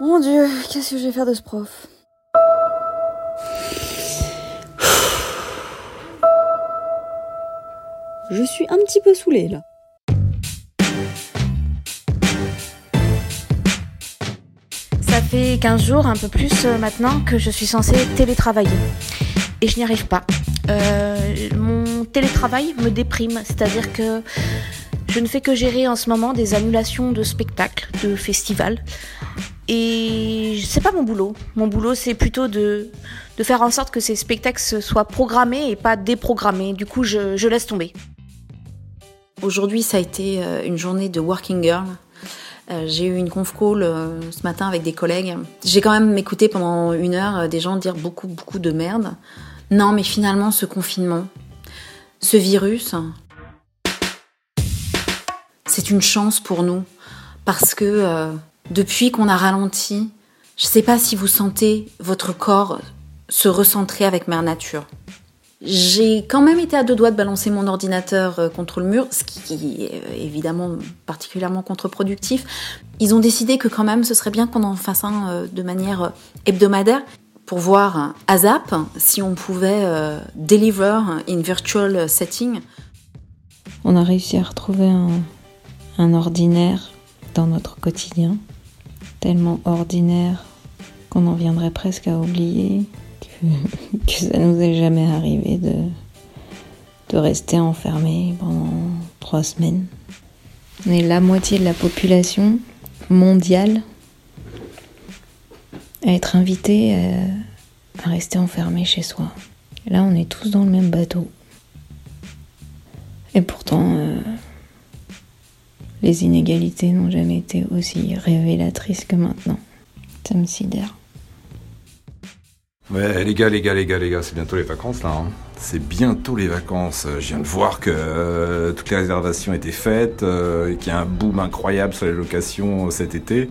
Mon dieu, qu'est-ce que je vais faire de ce prof? Je suis un petit peu saoulée là. Ça fait 15 jours, un peu plus euh, maintenant, que je suis censée télétravailler. Et je n'y arrive pas. Euh, mon télétravail me déprime, c'est-à-dire que je ne fais que gérer en ce moment des annulations de spectacles, de festivals. Et c'est pas mon boulot. Mon boulot, c'est plutôt de, de faire en sorte que ces spectacles soient programmés et pas déprogrammés. Du coup, je, je laisse tomber. Aujourd'hui, ça a été euh, une journée de working girl. Euh, J'ai eu une conf call euh, ce matin avec des collègues. J'ai quand même écouté pendant une heure des gens dire beaucoup, beaucoup de merde. Non, mais finalement, ce confinement, ce virus, c'est une chance pour nous. Parce que depuis qu'on a ralenti, je sais pas si vous sentez votre corps se recentrer avec Mère Nature. J'ai quand même été à deux doigts de balancer mon ordinateur euh, contre le mur, ce qui est euh, évidemment particulièrement contre-productif. Ils ont décidé que quand même ce serait bien qu'on en fasse un euh, de manière hebdomadaire pour voir euh, ASAP si on pouvait deliver in virtual setting. On a réussi à retrouver un ordinaire dans notre quotidien, tellement ordinaire qu'on en viendrait presque à oublier que, ça nous est jamais arrivé de, rester enfermé pendant trois semaines. On est la moitié de la population mondiale à être invité à, à rester enfermé chez soi. Là, on est tous dans le même bateau. Et pourtant, euh, les inégalités n'ont jamais été aussi révélatrices que maintenant. Ça me sidère. Ouais, les gars, les gars, les gars, les gars, c'est bientôt les vacances là. hein. C'est bientôt les vacances. Je viens de voir que euh, toutes les réservations étaient faites, euh, et qu'il y a un boom incroyable sur les locations cet été.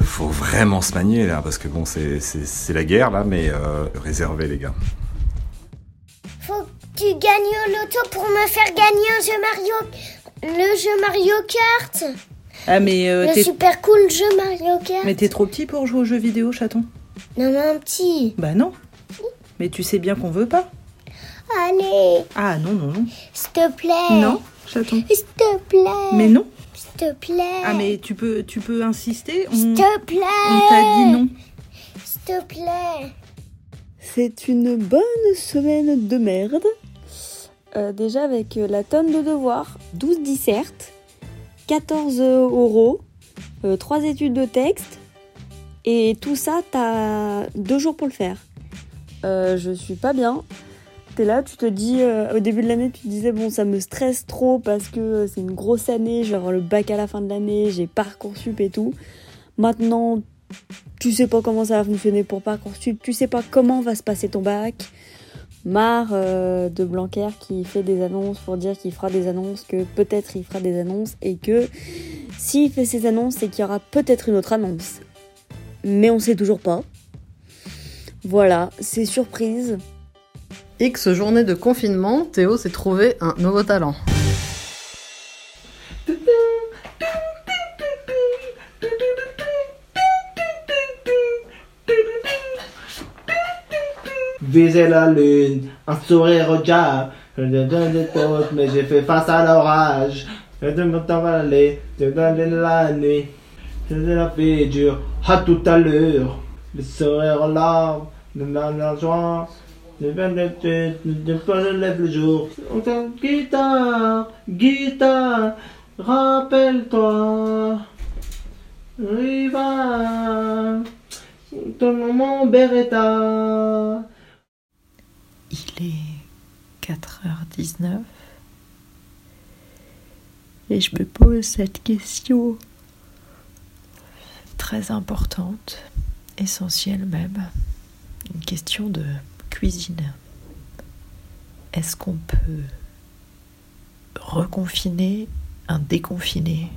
Faut vraiment se manier là, parce que bon, c'est c'est- c'est la guerre là, mais euh, réservez les gars. Faut que tu gagnes au loto pour me faire gagner un jeu Mario. Le jeu Mario Kart. Ah, mais euh, Le t'es super cool jeu Mario Kart. mais t'es trop petit pour jouer aux jeux vidéo, chaton Non, non, petit. Bah non. Mais tu sais bien qu'on veut pas. Allez, Ah non, non, non. s'il te plaît. Non, chaton. S'il te plaît. Mais non. S'il te plaît. Ah, mais tu peux, tu peux insister On, S'il te plaît. on t'a dit non. S'il te plaît. C'est une bonne semaine de merde. Euh, déjà avec euh, la tonne de devoirs, 12 dissertes, 14 oraux, 3 études de texte, et tout ça, t'as deux jours pour le faire. Euh, je suis pas bien. T'es là, tu te dis, euh, au début de l'année, tu te disais, bon, ça me stresse trop parce que euh, c'est une grosse année, je vais avoir le bac à la fin de l'année, j'ai Parcoursup et tout. Maintenant, tu sais pas comment ça va fonctionner pour Parcoursup, tu sais pas comment va se passer ton bac. Marre euh, de Blanquer qui fait des annonces pour dire qu'il fera des annonces, que peut-être il fera des annonces et que s'il fait ses annonces, c'est qu'il y aura peut-être une autre annonce. Mais on sait toujours pas. Voilà, c'est surprise. X journée de confinement, Théo s'est trouvé un nouveau talent. Viser la lune, un sourire au diable. Je donne des fautes, mais j'ai fait face à l'orage. Je te monte en vallée, je donne la nuit. Je la vie dure, à tout à l'heure. Le sourire aux larmes, de la joie. Je viens de te, de pas je le jour. On guitare, guitare, rappelle-toi. Riva, ton nom Beretta. Il est 4h19 et je me pose cette question très importante, essentielle même, une question de cuisine. Est-ce qu'on peut reconfiner un déconfiné?